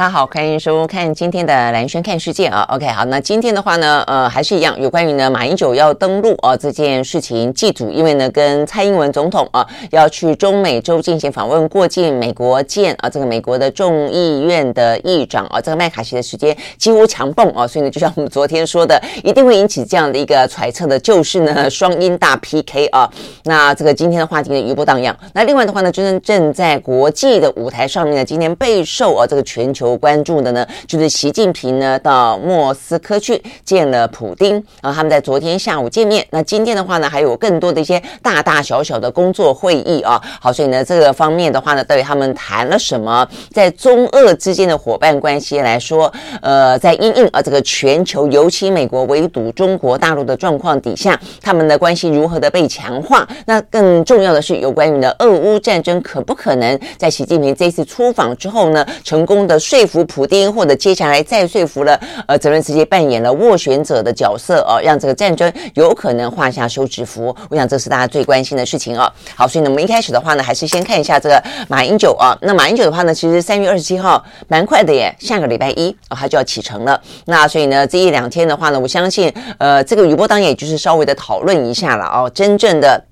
大家好，欢迎收看今天的蓝轩看世界啊。OK，好，那今天的话呢，呃，还是一样有关于呢马英九要登陆啊这件事情祭祖，因为呢跟蔡英文总统啊要去中美洲进行访问，过境美国见啊这个美国的众议院的议长啊，这个麦卡锡的时间几乎强蹦啊，所以呢，就像我们昨天说的，一定会引起这样的一个揣测的，就是呢双英大 PK 啊。那这个今天的话题呢余波荡漾。那另外的话呢，真正正在国际的舞台上面呢，今天备受啊这个全球。关注的呢，就是习近平呢到莫斯科去见了普丁，然后他们在昨天下午见面。那今天的话呢，还有更多的一些大大小小的工作会议啊。好，所以呢，这个方面的话呢，到底他们谈了什么？在中俄之间的伙伴关系来说，呃，在因应啊这个全球，尤其美国围堵中国大陆的状况底下，他们的关系如何的被强化？那更重要的是，有关于呢俄乌战争可不可能在习近平这次出访之后呢，成功的说说服普丁，或者接下来再说服了呃泽连斯基扮演了斡旋者的角色哦，让这个战争有可能画下休止符。我想这是大家最关心的事情哦。好，所以呢，我们一开始的话呢，还是先看一下这个马英九啊。那马英九的话呢，其实三月二十七号蛮快的耶，下个礼拜一啊，他就要启程了。那所以呢，这一两天的话呢，我相信呃，这个余波当然也就是稍微的讨论一下了哦，真正的。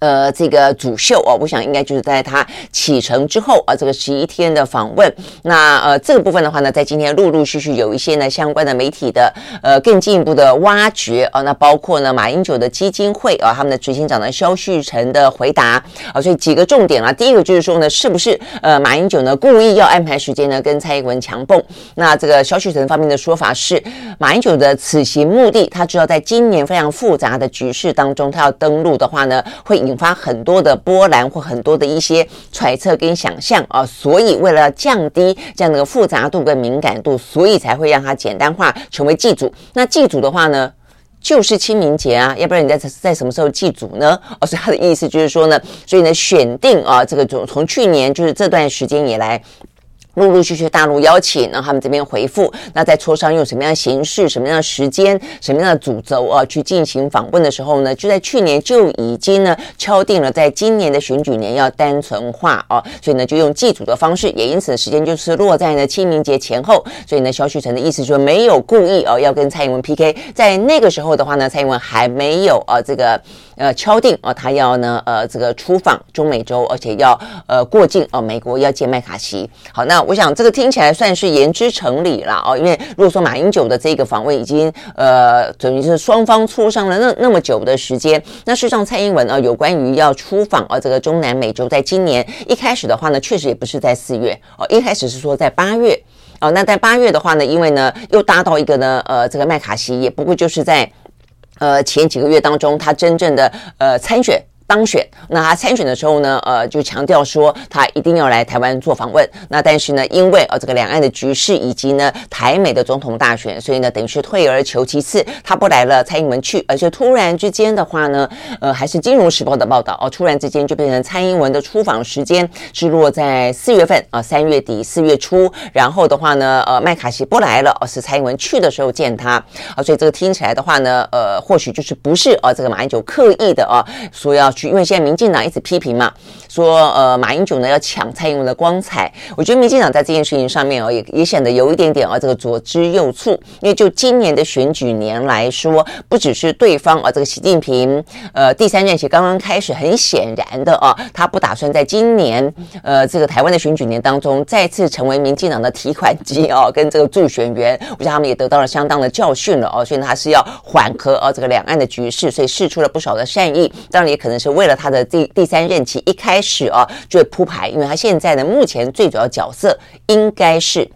呃，这个主秀哦，我想应该就是在他启程之后啊，这个十一天的访问。那呃，这个部分的话呢，在今天陆陆续续有一些呢相关的媒体的呃更进一步的挖掘啊，那包括呢马英九的基金会啊，他们的执行长的萧旭晨的回答啊，所以几个重点啊，第一个就是说呢，是不是呃马英九呢故意要安排时间呢跟蔡英文强蹦？那这个萧旭晨方面的说法是，马英九的此行目的，他知道在今年非常复杂的局势当中，他要登陆的话呢，会。引发很多的波澜或很多的一些揣测跟想象啊，所以为了降低这样的复杂度跟敏感度，所以才会让它简单化成为祭祖。那祭祖的话呢，就是清明节啊，要不然你在在什么时候祭祖呢？哦，所以他的意思就是说呢，所以呢选定啊这个从从去年就是这段时间以来。陆陆续续大陆邀请，然后他们这边回复，那在磋商用什么样的形式、什么样的时间、什么样的主轴啊去进行访问的时候呢，就在去年就已经呢敲定了，在今年的选举年要单纯化啊，所以呢就用祭祖的方式，也因此时间就是落在呢清明节前后，所以呢萧旭岑的意思就是没有故意啊要跟蔡英文 PK，在那个时候的话呢，蔡英文还没有啊这个。呃，敲定哦，他要呢，呃，这个出访中美洲，而且要呃过境哦，美国要见麦卡锡。好，那我想这个听起来算是言之成理了哦，因为如果说马英九的这个访问已经呃等于是双方磋商了那那么久的时间，那事实上蔡英文啊有关于要出访啊这个中南美洲，在今年一开始的话呢，确实也不是在四月哦，一开始是说在八月哦，那在八月的话呢，因为呢又搭到一个呢呃这个麦卡锡，也不过就是在。呃，前几个月当中，他真正的呃参选。当选，那他参选的时候呢，呃，就强调说他一定要来台湾做访问。那但是呢，因为呃这个两岸的局势以及呢台美的总统大选，所以呢等于是退而求其次，他不来了，蔡英文去。而且突然之间的话呢，呃，还是《金融时报》的报道哦，突然之间就变成蔡英文的出访时间是落在四月份啊，三月底四月初。然后的话呢，呃，麦卡锡不来了，而是蔡英文去的时候见他啊。所以这个听起来的话呢，呃，或许就是不是啊这个马英九刻意的啊说要。因为现在民进党一直批评嘛，说呃马英九呢要抢蔡英文的光彩，我觉得民进党在这件事情上面哦也也显得有一点点啊这个左支右绌，因为就今年的选举年来说，不只是对方啊这个习近平呃第三任期刚刚开始，很显然的啊他不打算在今年呃这个台湾的选举年当中再次成为民进党的提款机啊跟这个助选员，我想他们也得到了相当的教训了哦，所以他是要缓和啊这个两岸的局势，所以试出了不少的善意，当然也可能是。为了他的第第三任期一开开始啊，就会铺排，因为他现在的目前最主要角色应该是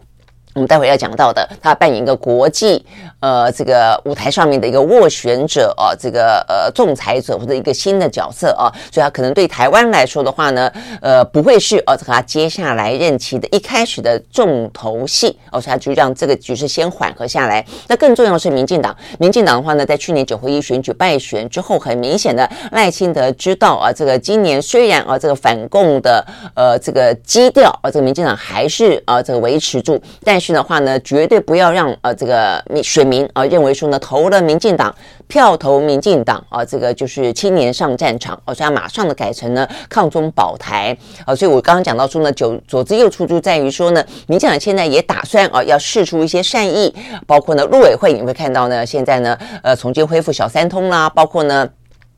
我们待会要讲到的，他扮演一个国际呃这个舞台上面的一个斡旋者啊，这个呃仲裁者或者一个新的角色啊，所以他可能对台湾来说的话呢，呃不会是呃他接下来任期的一开始的重头戏，哦，所以他就让这个局势先缓和下来。那更重要的是民进党，民进党的话呢，在去年九合一选举败选之后，很明显的赖清德知道啊，这个今年虽然啊这个反共的呃这个基调啊，这个民进党还是啊这个维持住，但。是的话呢，绝对不要让呃这个民选民啊认为说呢，投了民进党票投民进党啊，这个就是青年上战场，而、啊、所以马上的改成呢抗中保台啊。所以我刚刚讲到说呢，左左支右絀就在于说呢，民进党现在也打算啊要释出一些善意，包括呢陆委会你会看到呢，现在呢呃重新恢复小三通啦，包括呢。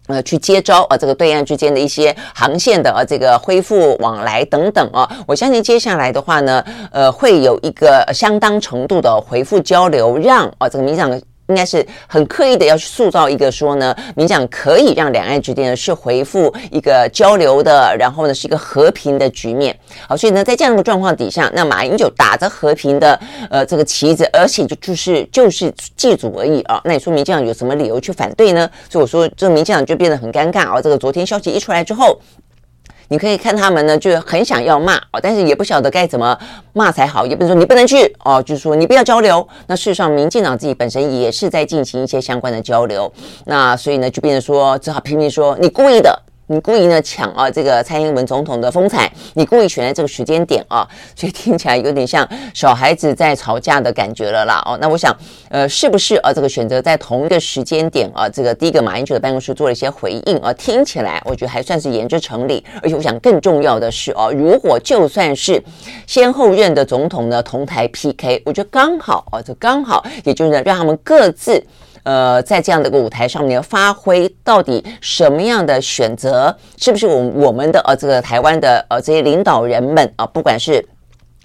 呃，去接招啊，这个对岸之间的一些航线的啊，这个恢复往来等等啊，我相信接下来的话呢，呃，会有一个相当程度的回复交流，让啊这个民商应该是很刻意的要去塑造一个说呢，民进党可以让两岸之间呢是回复一个交流的，然后呢是一个和平的局面。好，所以呢在这样的状况底下，那马英九打着和平的呃这个旗子，而且就就是就是祭祖而已啊。那你说民进有什么理由去反对呢？所以我说这个民进党就变得很尴尬啊。这个昨天消息一出来之后。你可以看他们呢，就很想要骂哦，但是也不晓得该怎么骂才好。也不是说你不能去哦，就是说你不要交流。那事实上，民进党自己本身也是在进行一些相关的交流。那所以呢，就变成说，只好拼命说你故意的。你故意呢抢啊这个蔡英文总统的风采，你故意选在这个时间点啊，所以听起来有点像小孩子在吵架的感觉了啦哦。那我想，呃，是不是啊这个选择在同一个时间点啊，这个第一个马英九的办公室做了一些回应啊，听起来我觉得还算是言之成立。而且我想更重要的是哦，如果就算是先后任的总统呢同台 PK，我觉得刚好啊，这刚好也就是让他们各自。呃，在这样的一个舞台上面发挥，到底什么样的选择，是不是我我们的呃这个台湾的呃这些领导人们啊，不管是。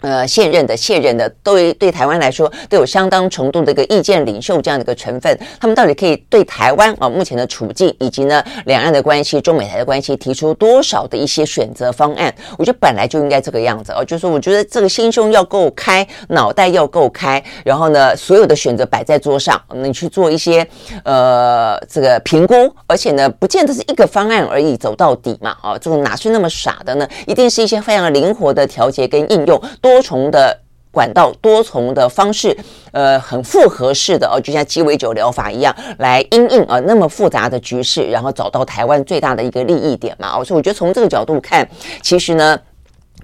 呃，现任的、卸任的，都对台湾来说都有相当程度的一个意见领袖这样的一个成分。他们到底可以对台湾啊目前的处境，以及呢两岸的关系、中美台的关系，提出多少的一些选择方案？我觉得本来就应该这个样子哦，就是我觉得这个心胸要够开，脑袋要够开，然后呢，所有的选择摆在桌上，你去做一些呃这个评估，而且呢，不见得是一个方案而已，走到底嘛，哦，这个哪是那么傻的呢？一定是一些非常灵活的调节跟应用。多重的管道，多重的方式，呃，很复合式的哦，就像鸡尾酒疗法一样，来因应啊那么复杂的局势，然后找到台湾最大的一个利益点嘛。所以我觉得从这个角度看，其实呢。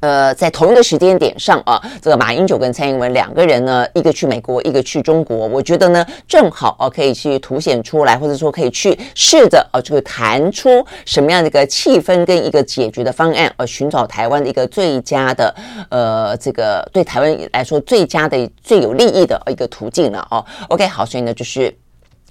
呃，在同一个时间点上啊，这个马英九跟蔡英文两个人呢，一个去美国，一个去中国，我觉得呢，正好啊，可以去凸显出来，或者说可以去试着啊，这个谈出什么样的一个气氛跟一个解决的方案，而寻找台湾的一个最佳的呃，这个对台湾来说最佳的最有利益的一个途径了哦。OK，好，所以呢，就是。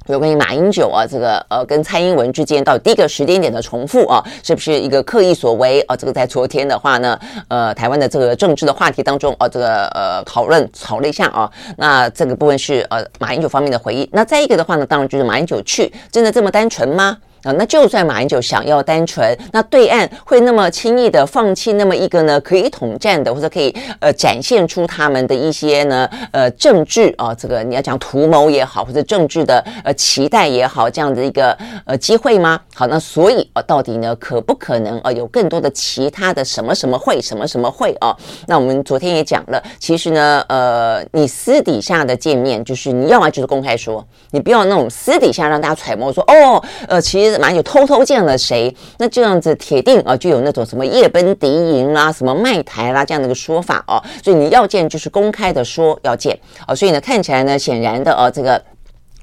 有关于马英九啊，这个呃跟蔡英文之间到第一个时间点的重复啊，是不是一个刻意所为啊？这个在昨天的话呢，呃，台湾的这个政治的话题当中啊，这个呃讨论吵了一下啊。那这个部分是呃马英九方面的回忆。那再一个的话呢，当然就是马英九去真的这么单纯吗？啊，那就算马英九想要单纯，那对岸会那么轻易的放弃那么一个呢可以统战的，或者可以呃展现出他们的一些呢呃政治啊，这个你要讲图谋也好，或者政治的呃期待也好，这样的一个呃机会吗？好，那所以啊，到底呢可不可能啊有更多的其他的什么什么会什么什么会啊？那我们昨天也讲了，其实呢呃你私底下的见面，就是你要么就是公开说，你不要那种私底下让大家揣摩说哦呃其实。马英九偷偷见了谁？那这样子铁定啊，就有那种什么夜奔敌营啦、什么卖台啦这样的一个说法哦。所以你要见就是公开的说要见啊。所以呢，看起来呢，显然的哦，这个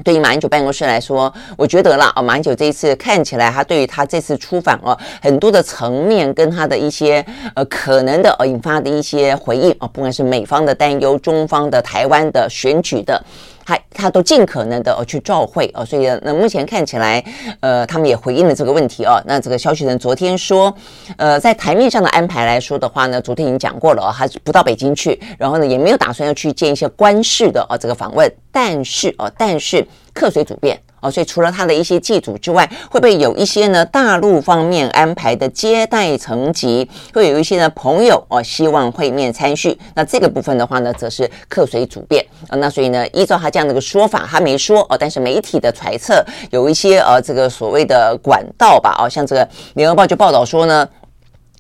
对于马英九办公室来说，我觉得啦啊，马英九这一次看起来，他对于他这次出访哦，很多的层面跟他的一些呃可能的呃引发的一些回应啊，不管是美方的担忧、中方的、台湾的选举的。他他都尽可能的去照会哦，所以那目前看起来，呃，他们也回应了这个问题哦。那这个消息人昨天说，呃，在台面上的安排来说的话呢，昨天已经讲过了哦，他不到北京去，然后呢也没有打算要去见一些官式的哦这个访问，但是哦，但是客随主便。哦，所以除了他的一些祭祖之外，会不会有一些呢大陆方面安排的接待层级，会有一些呢朋友哦希望会面参叙？那这个部分的话呢，则是客随主便啊。那所以呢，依照他这样的一个说法，他没说哦，但是媒体的揣测有一些呃这个所谓的管道吧，哦，像这个《联合报》就报道说呢。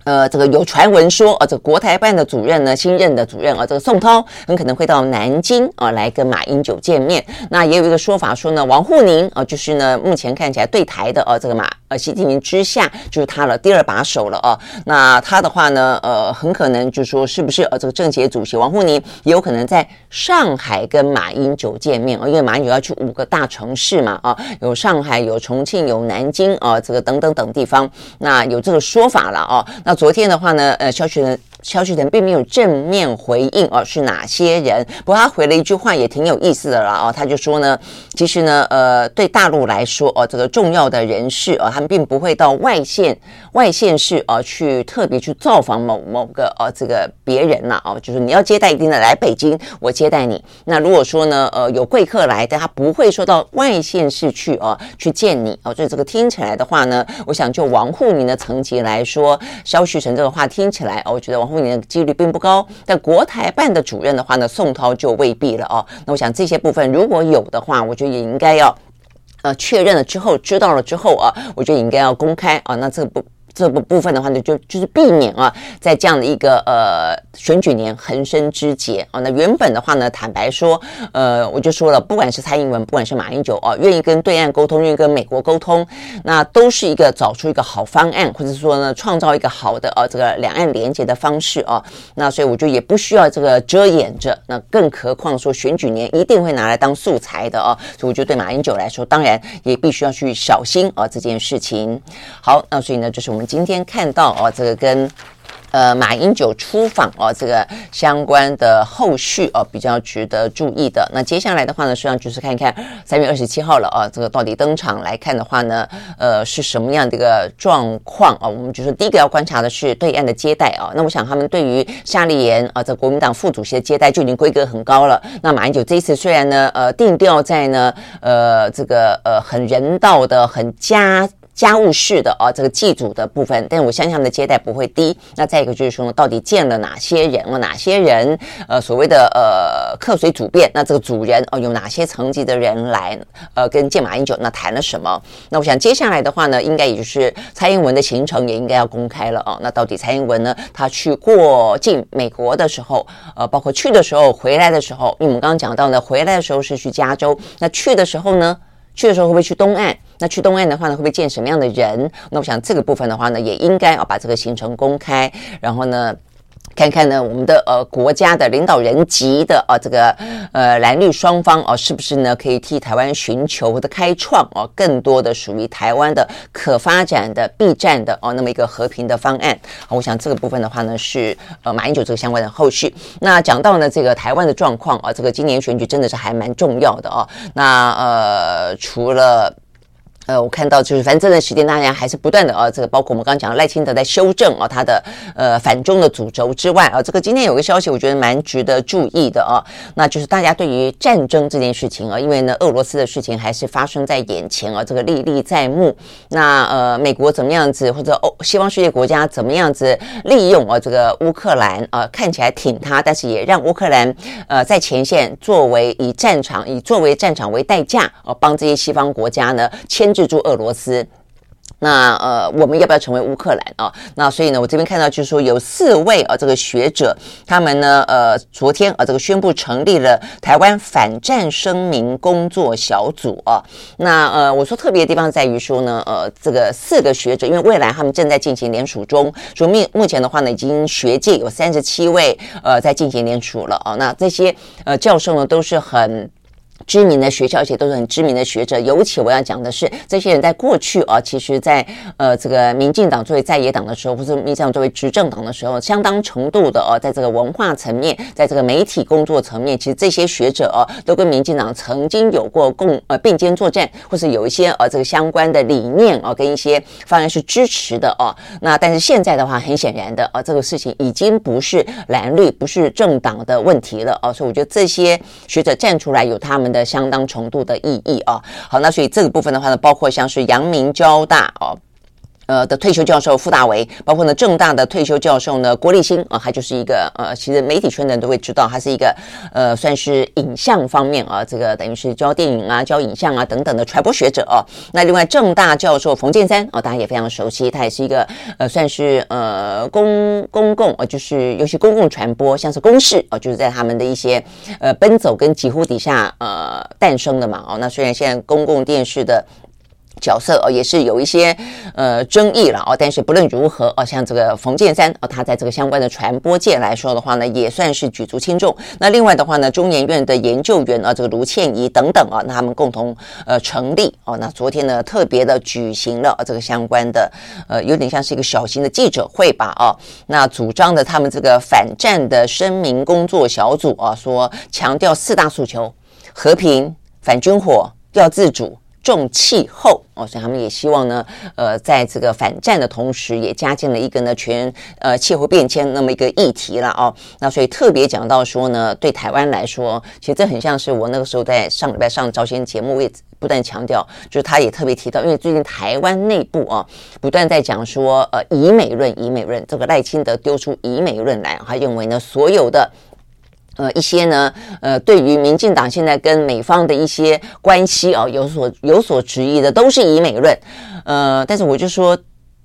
呃，这个有传闻说，呃，这个国台办的主任呢，新任的主任啊，这个宋涛很可能会到南京啊来跟马英九见面。那也有一个说法说呢，王沪宁啊，就是呢目前看起来对台的呃这个马习近平之下就是他了，第二把手了啊。那他的话呢，呃，很可能就说是不是呃这个政协主席王沪宁也有可能在上海跟马英九见面啊，因为马英九要去五个大城市嘛啊，有上海，有重庆，有南京啊，这个等等等地方，那有这个说法了啊。那昨天的话呢，呃，消息呢。肖旭腾并没有正面回应哦，是哪些人？不过他回了一句话也挺有意思的了哦，他就说呢，其实呢，呃，对大陆来说哦，这个重要的人士哦，他们并不会到外县外县市哦去特别去造访某某个哦这个别人呐哦，就是你要接待一定的来北京，我接待你。那如果说呢，呃，有贵客来，但他不会说到外县市去哦去见你哦，所以这个听起来的话呢，我想就王沪宁的层级来说，肖旭晨这个话听起来哦，我觉得王。后年的几率并不高，但国台办的主任的话呢，宋涛就未必了哦。那我想这些部分如果有的话，我觉得也应该要呃确认了之后，知道了之后啊，我觉得应该要公开啊。那这不。这个部分的话呢，就就是避免啊，在这样的一个呃选举年横生枝节啊。那原本的话呢，坦白说，呃，我就说了，不管是蔡英文，不管是马英九啊，愿意跟对岸沟通，愿意跟美国沟通，那都是一个找出一个好方案，或者说呢，创造一个好的呃这个两岸连接的方式啊。那所以我觉得也不需要这个遮掩着，那更何况说选举年一定会拿来当素材的啊。所以我觉得对马英九来说，当然也必须要去小心啊这件事情。好，那所以呢，就是我们。今天看到哦，这个跟。呃，马英九出访哦，这个相关的后续哦，比较值得注意的。那接下来的话呢，实际上就是看一看三月二十七号了啊，这个到底登场来看的话呢，呃，是什么样的一个状况啊？我们就是第一个要观察的是对岸的接待啊。那我想他们对于夏立言啊，这国民党副主席的接待就已经规格很高了。那马英九这一次虽然呢，呃，定调在呢，呃，这个呃很人道的、很家。家务事的啊，这个祭祖的部分，但我相信他们的接待不会低。那再一个就是说，到底见了哪些人啊？哪些人？呃，所谓的呃客随主便，那这个主人哦，有哪些层级的人来？呃，跟见马英九那谈了什么？那我想接下来的话呢，应该也就是蔡英文的行程也应该要公开了哦。那到底蔡英文呢，他去过境美国的时候，呃，包括去的时候、回来的时候，因为我们刚刚讲到呢，回来的时候是去加州，那去的时候呢？去的时候会不会去东岸？那去东岸的话呢，会不会见什么样的人？那我想这个部分的话呢，也应该要把这个行程公开，然后呢，看看呢，我们的呃国家的领导人级的啊、这个呃蓝绿双方哦、是不是呢可以替台湾寻求或者开创哦、更多的属于台湾的可发展的避战的哦、那么一个和平的方案？我想这个部分的话呢是呃马英九这个相关的后续。那讲到呢这个台湾的状况啊，这个今年选举真的是还蛮重要的哦。那呃除了。呃，我看到就是，反正这段时间大家还是不断的啊，这个包括我们刚刚讲的赖清德在修正啊他的呃反中的主轴之外啊，这个今天有个消息，我觉得蛮值得注意的啊，那就是大家对于战争这件事情啊，因为呢俄罗斯的事情还是发生在眼前啊，这个历历在目。那呃美国怎么样子，或者欧西方世界国家怎么样子利用啊这个乌克兰啊，看起来挺他，但是也让乌克兰呃在前线作为以战场以作为战场为代价啊，帮这些西方国家呢牵制住俄罗斯，那呃，我们要不要成为乌克兰啊？那所以呢，我这边看到就是说有四位啊，这个学者他们呢，呃，昨天啊，这个宣布成立了台湾反战声明工作小组啊。那呃，我说特别的地方在于说呢，呃，这个四个学者，因为未来他们正在进行联署中，说目目前的话呢，已经学界有三十七位呃在进行联署了啊。那这些呃教授呢，都是很。知名的学校，而且都是很知名的学者。尤其我要讲的是，这些人在过去啊，其实在呃这个民进党作为在野党的时候，或者民进党作为执政党的时候，相当程度的哦、在这个文化层面，在这个媒体工作层面，其实这些学者哦、都跟民进党曾经有过共呃并肩作战，或是有一些呃、这个相关的理念啊，跟一些方案是支持的哦、那但是现在的话，很显然的啊，这个事情已经不是蓝绿，不是政党的问题了哦、啊。所以我觉得这些学者站出来有他们。的相当程度的意义啊。好，那所以这个部分的话呢，包括像是阳明交大哦。呃的退休教授傅大为，包括呢政大的退休教授呢郭立新啊，他就是一个呃，其实媒体圈的人都会知道，他是一个呃，算是影像方面啊，这个等于是教电影啊、教影像啊等等的传播学者哦、那另外政大教授冯建三啊，大家也非常熟悉，他也是一个呃，算是呃公公共呃，就是尤其公共传播，像是公视啊，就是在他们的一些呃奔走跟疾呼底下呃诞生的嘛哦。那虽然现在公共电视的。角色哦，也是有一些呃争议了哦，但是不论如何哦，像这个冯建山哦，他在这个相关的传播界来说的话呢，也算是举足轻重。那另外的话呢，中研院的研究员啊，这个卢倩怡等等啊，那他们共同呃成立哦，那昨天呢特别的举行了这个相关的呃，有点像是一个小型的记者会吧哦，那主张的他们这个反战的声明工作小组啊，说强调四大诉求：和平、反军火、要自主。重气候哦，所以他们也希望呢，呃，在这个反战的同时，也加进了一个呢全呃气候变迁那么一个议题了哦。那所以特别讲到说呢，对台湾来说，其实这很像是我那个时候在上礼拜上早先节目，也不断强调，就是他也特别提到，因为最近台湾内部啊，不断在讲说，呃，以美论，以美论，这个赖清德丢出以美论来，他认为呢，所有的。呃，一些呢，呃，对于民进党现在跟美方的一些关系啊，有所有所质疑的，都是以美论。呃，但是我就说，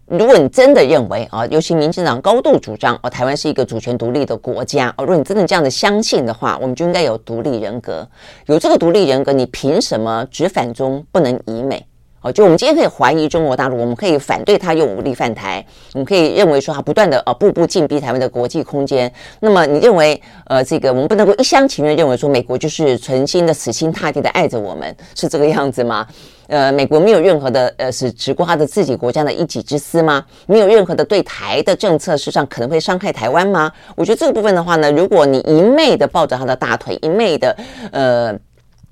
如果你真的认为啊，尤其民进党高度主张哦，台湾是一个主权独立的国家哦，如果你真的这样的相信的话，我们就应该有独立人格。有这个独立人格，你凭什么只反中不能以美？哦，就我们今天可以怀疑中国大陆，我们可以反对他用武力犯台，我们可以认为说他不断的呃步步进逼台湾的国际空间。那么你认为呃这个我们不能够一厢情愿认为说美国就是存心的死心塌地的爱着我们，是这个样子吗？呃，美国没有任何的呃是只顾他的自己国家的一己之私吗？没有任何的对台的政策，事实上可能会伤害台湾吗？我觉得这个部分的话呢，如果你一昧的抱着他的大腿，一昧的呃。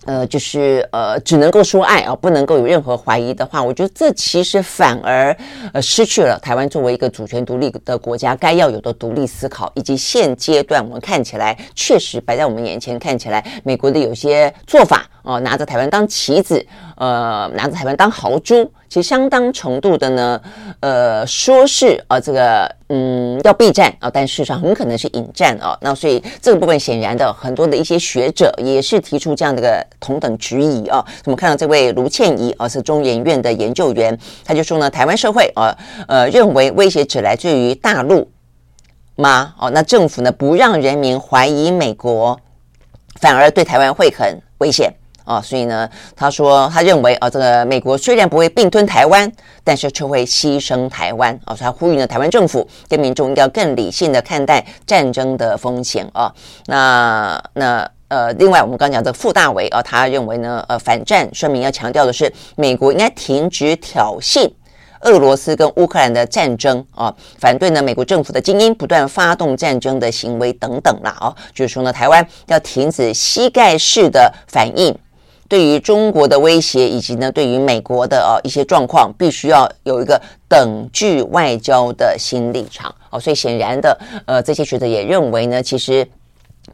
呃，就是呃，只能够说爱啊，不能够有任何怀疑的话，我觉得这其实反而呃失去了台湾作为一个主权独立的国家该要有的独立思考，以及现阶段我们看起来确实摆在我们眼前，看起来美国的有些做法哦、拿着台湾当棋子，呃，拿着台湾当豪猪。其实相当程度的呢，呃，说是啊，这个嗯要避战啊，但事实上很可能是引战啊。那所以这个部分显然的，很多的一些学者也是提出这样的一个同等质疑啊。我们看到这位卢倩怡啊，是中研院的研究员，他就说呢，台湾社会啊，呃，认为威胁只来自于大陆吗？哦，那政府呢不让人民怀疑美国，反而对台湾会很危险。啊、所以呢，他说他认为啊，这个美国虽然不会并吞台湾，但是却会牺牲台湾。啊、他呼吁呢，台湾政府跟民众要更理性的看待战争的风险。啊、那那呃，另外我们刚讲的傅大为啊，他认为呢，呃，反战声明要强调的是，美国应该停止挑衅俄罗斯跟乌克兰的战争。啊、反对呢美国政府的精英不断发动战争的行为等等啦。啊、哦，就是说呢，台湾要停止膝盖式的反应。对于中国的威胁，以及呢，对于美国的呃一些状况，必须要有一个等距外交的新立场哦。所以显然的，呃，这些学者也认为呢，其实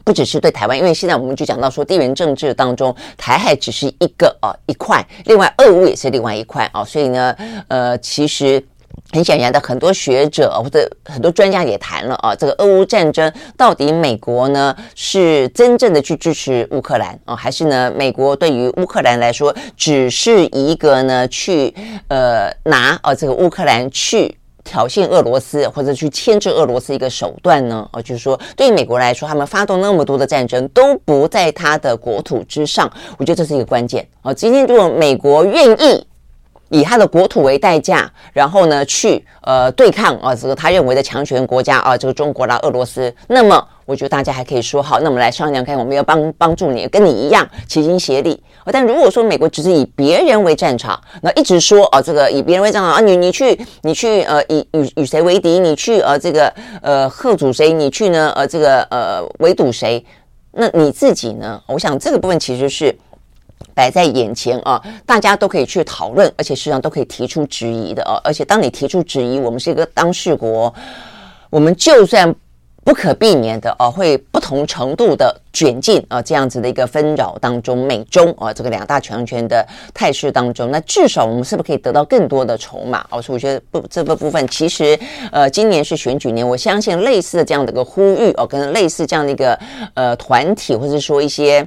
不只是对台湾，因为现在我们就讲到说，地缘政治当中，台海只是一个呃一块，另外俄乌也是另外一块啊。所以呢，呃，其实。很显然的，很多学者或者很多专家也谈了啊，这个俄乌战争到底美国呢是真正的去支持乌克兰啊，还是呢美国对于乌克兰来说只是一个呢去呃拿啊这个乌克兰去挑衅俄罗斯或者去牵制俄罗斯一个手段呢？哦，就是说对于美国来说，他们发动那么多的战争都不在他的国土之上，我觉得这是一个关键啊。今天如果美国愿意。以他的国土为代价，然后呢，去呃对抗啊这个他认为的强权国家啊，这个中国啦、俄罗斯。那么，我觉得大家还可以说好，那我们来商量看，我们要帮帮助你，跟你一样齐心协力。但如果说美国只是以别人为战场，那一直说啊，这个以别人为战场啊，你你去你去呃以与与谁为敌？你去呃这个呃贺阻谁？你去呢呃这个呃围堵谁？那你自己呢？我想这个部分其实是。摆在眼前啊，大家都可以去讨论，而且实际上都可以提出质疑的啊。而且当你提出质疑，我们是一个当事国，我们就算不可避免的哦，会不同程度的卷进啊这样子的一个纷扰当中，美中啊这个两大强权的态势当中，那至少我们是不是可以得到更多的筹码？哦，所以我觉得不这个部分其实呃今年是选举年，我相信类似的这样的一个呼吁哦，跟类似这样的一个呃团体或者说一些。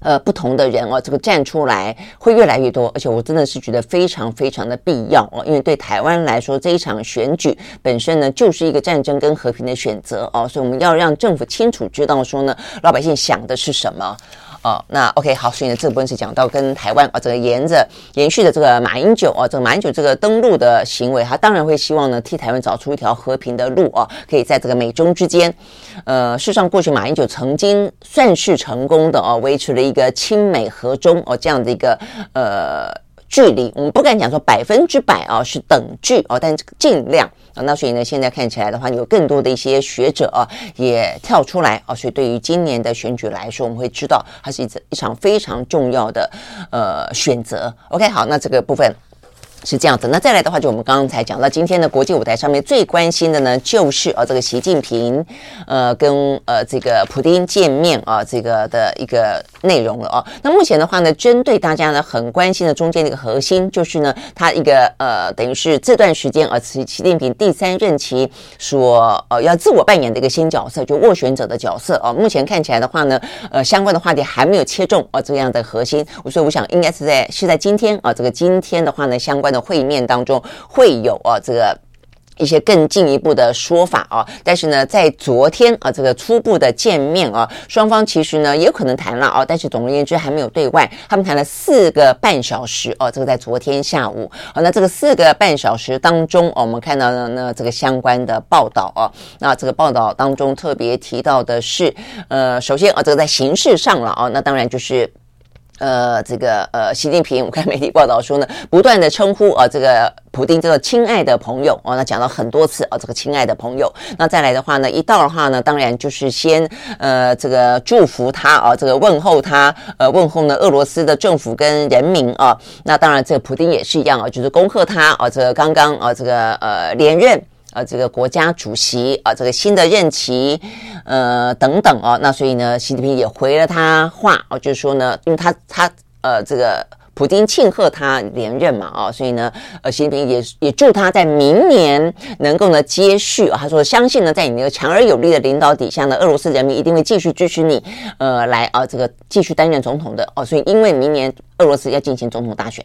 呃，不同的人哦，这个站出来会越来越多，而且我真的是觉得非常非常的必要哦，因为对台湾来说，这一场选举本身呢，就是一个战争跟和平的选择哦，所以我们要让政府清楚知道说呢，老百姓想的是什么。哦，那 OK 好，所以呢，这部分是讲到跟台湾啊、这个沿着延续的这个马英九啊、这个马英九这个登陆的行为，他当然会希望呢，替台湾找出一条和平的路啊、哦，可以在这个美中之间，呃，事实上过去马英九曾经算是成功的哦，维持了一个亲美和中哦这样的一个呃距离，我们不敢讲说百分之百啊是等距哦，但这个尽量啊。那所以呢，现在看起来的话，有更多的一些学者啊，也跳出来啊，所以对于今年的选举来说，我们会知道它是一一场非常重要的呃选择。OK，好，那这个部分。是这样子，那再来的话，就我们刚刚才讲到，今天的国际舞台上面最关心的呢，就是呃这个习近平，呃跟呃这个普丁见面啊，这个的一个内容了哦。那目前的话呢，针对大家呢很关心的中间的一个核心，就是呢，他一个呃等于是这段时间啊，习习近平第三任期所呃要自我扮演的一个新角色，就斡旋者的角色啊。目前看起来的话呢，呃相关的话题还没有切中啊这样的核心，所以我想应该是在是在今天啊，这个今天的话呢，相关。的会面当中会有啊，这个一些更进一步的说法啊，但是呢，在昨天啊，这个初步的见面啊，双方其实呢也可能谈了啊，但是总而言之还没有对外。他们谈了四个半小时哦，这个在昨天下午。好，那这个四个半小时当中，我们看到了呢这个相关的报道啊，那这个报道当中特别提到的是，呃，首先啊，这个在形式上了啊，那当然就是。呃，这个呃，习近平，我看媒体报道说呢，不断的称呼啊，这个普丁这个亲爱的朋友哦，那讲了很多次啊，这个亲爱的朋友。那再来的话呢，一到的话呢，当然就是先呃，这个祝福他啊，这个问候他，呃，问候呢俄罗斯的政府跟人民啊。那当然，这个普丁也是一样啊，就是恭贺他啊，这个刚刚啊，这个呃连任。啊，这个国家主席啊，这个新的任期，呃，等等啊，那所以呢，习近平也回了他话啊，就是说呢，因为他他呃，这个普京庆贺他连任嘛啊，所以呢，呃，习近平也也祝他在明年能够呢接续啊，他说相信呢，在你那个强而有力的领导底下呢，俄罗斯人民一定会继续支持你，呃，来啊，这个继续担任总统的哦，所以因为明年俄罗斯要进行总统大选。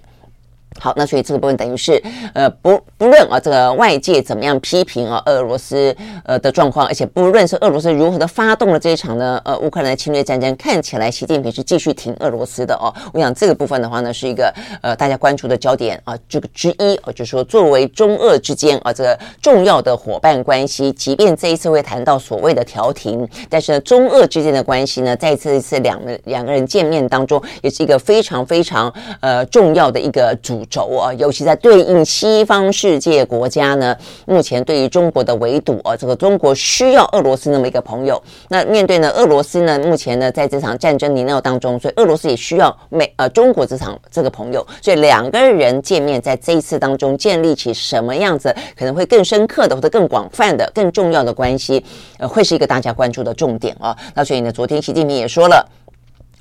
好，那所以这个部分等于是，呃，不不论啊，这个外界怎么样批评啊，俄罗斯呃的状况，而且不论是俄罗斯如何的发动了这一场呢，呃，乌克兰的侵略战争，看起来习近平是继续挺俄罗斯的哦。我想这个部分的话呢，是一个呃大家关注的焦点啊，这个之一哦，就是说作为中俄之间啊这个重要的伙伴关系，即便这一次会谈到所谓的调停，但是呢，中俄之间的关系呢，在这一次两个两个人见面当中，也是一个非常非常呃重要的一个主。轴啊，尤其在对应西方世界国家呢，目前对于中国的围堵啊，这个中国需要俄罗斯那么一个朋友。那面对呢，俄罗斯呢，目前呢，在这场战争泥淖当中，所以俄罗斯也需要美呃中国这场这个朋友。所以两个人见面，在这一次当中建立起什么样子可能会更深刻的或者更广泛的、更重要的关系，呃，会是一个大家关注的重点啊。那所以呢，昨天习近平也说了。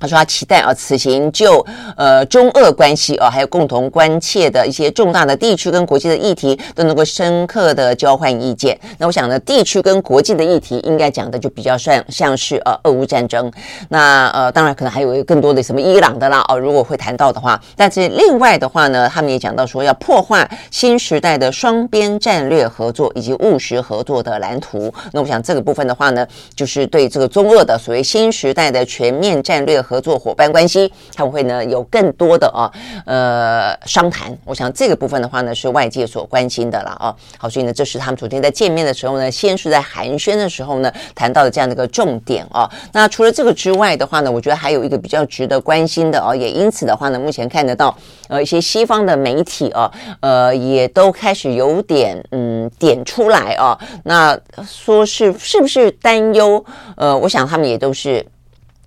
他说他期待啊，此行就呃中俄关系啊，还有共同关切的一些重大的地区跟国际的议题，都能够深刻的交换意见。那我想呢，地区跟国际的议题应该讲的就比较算像是呃俄乌战争。那呃当然可能还有更多的什么伊朗的啦哦，如果会谈到的话。但是另外的话呢，他们也讲到说要破坏新时代的双边战略合作以及务实合作的蓝图。那我想这个部分的话呢，就是对这个中俄的所谓新时代的全面战略合合作伙伴关系，他们会呢有更多的啊呃商谈。我想这个部分的话呢是外界所关心的了啊。好，所以呢这是他们昨天在见面的时候呢，先是在寒暄的时候呢谈到的这样的一个重点啊。那除了这个之外的话呢，我觉得还有一个比较值得关心的啊，也因此的话呢，目前看得到呃一些西方的媒体啊，呃也都开始有点嗯点出来啊。那说是是不是担忧？呃，我想他们也都是。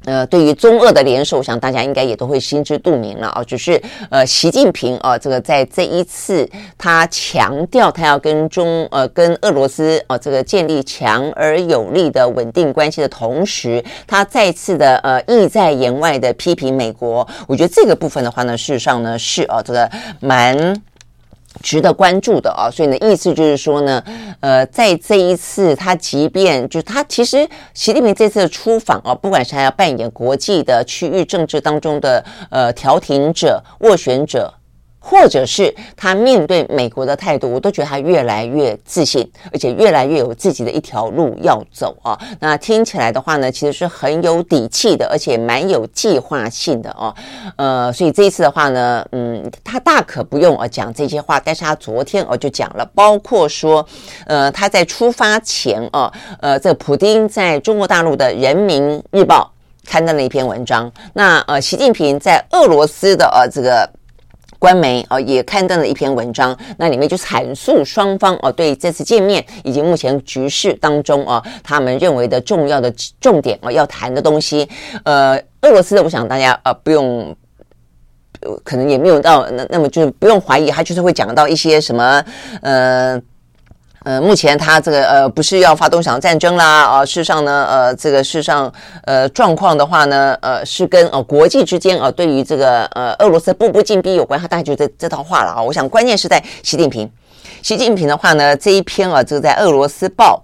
呃，对于中俄的联手，我想大家应该也都会心知肚明了啊。只是呃，习近平啊，这个在这一次他强调他要跟中呃跟俄罗斯啊这个建立强而有力的稳定关系的同时，他再次的呃意在言外的批评美国。我觉得这个部分的话呢，事实上呢是啊这个蛮。值得关注的啊，所以呢，意思就是说呢，呃，在这一次，他即便就他其实习近平这次的出访啊，不管是他要扮演国际的区域政治当中的呃调停者、斡旋者。或者是他面对美国的态度，我都觉得他越来越自信，而且越来越有自己的一条路要走啊。那听起来的话呢，其实是很有底气的，而且蛮有计划性的哦。呃，所以这一次的话呢，嗯，他大可不用啊讲这些话，但是他昨天哦就讲了，包括说，呃，他在出发前啊，呃，这个普丁在中国大陆的人民日报刊登了一篇文章，那呃，习近平在俄罗斯的呃这个。官媒啊也刊登了一篇文章，那里面就阐述双方哦对这次见面以及目前局势当中啊他们认为的重要的重点啊要谈的东西。呃，俄罗斯的，我想大家啊不用，可能也没有到那那么就是不用怀疑，他就是会讲到一些什么呃。呃，目前他这个呃不是要发动一场战争啦啊，事实上呢，呃，这个事实上呃状况的话呢，呃是跟呃国际之间啊、对于这个呃俄罗斯步步进逼有关，他大概就这这套话了啊。我想关键是在习近平，习近平的话呢这一篇啊，这个在俄罗斯报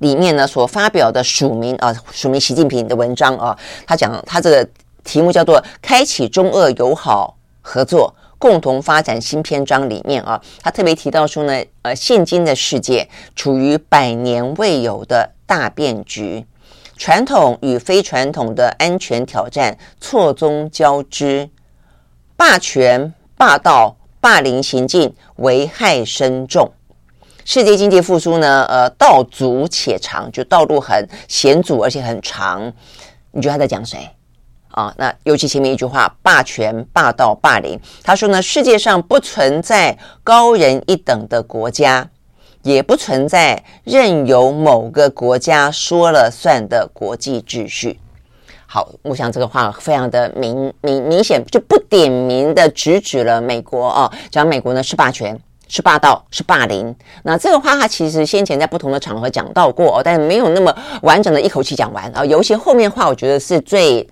里面呢所发表的署名啊署名习近平的文章啊，他讲他这个题目叫做“开启中俄友好合作”。共同发展新篇章里面啊，他特别提到说呢，呃，现今的世界处于百年未有的大变局，传统与非传统的安全挑战错综交织，霸权、霸道、霸凌行径危害深重，世界经济复苏呢，呃，道阻且长，就道路很险阻而且很长，你觉得他在讲谁？啊，那尤其前面一句话，霸权、霸道、霸凌。他说呢，世界上不存在高人一等的国家，也不存在任由某个国家说了算的国际秩序。好，我想这个话非常的明明明显，就不点名的直指了美国啊，讲美国呢是霸权、是霸道、是霸凌。那这个话他其实先前在不同的场合讲到过，但是没有那么完整的一口气讲完啊。尤其后面话，我觉得是最。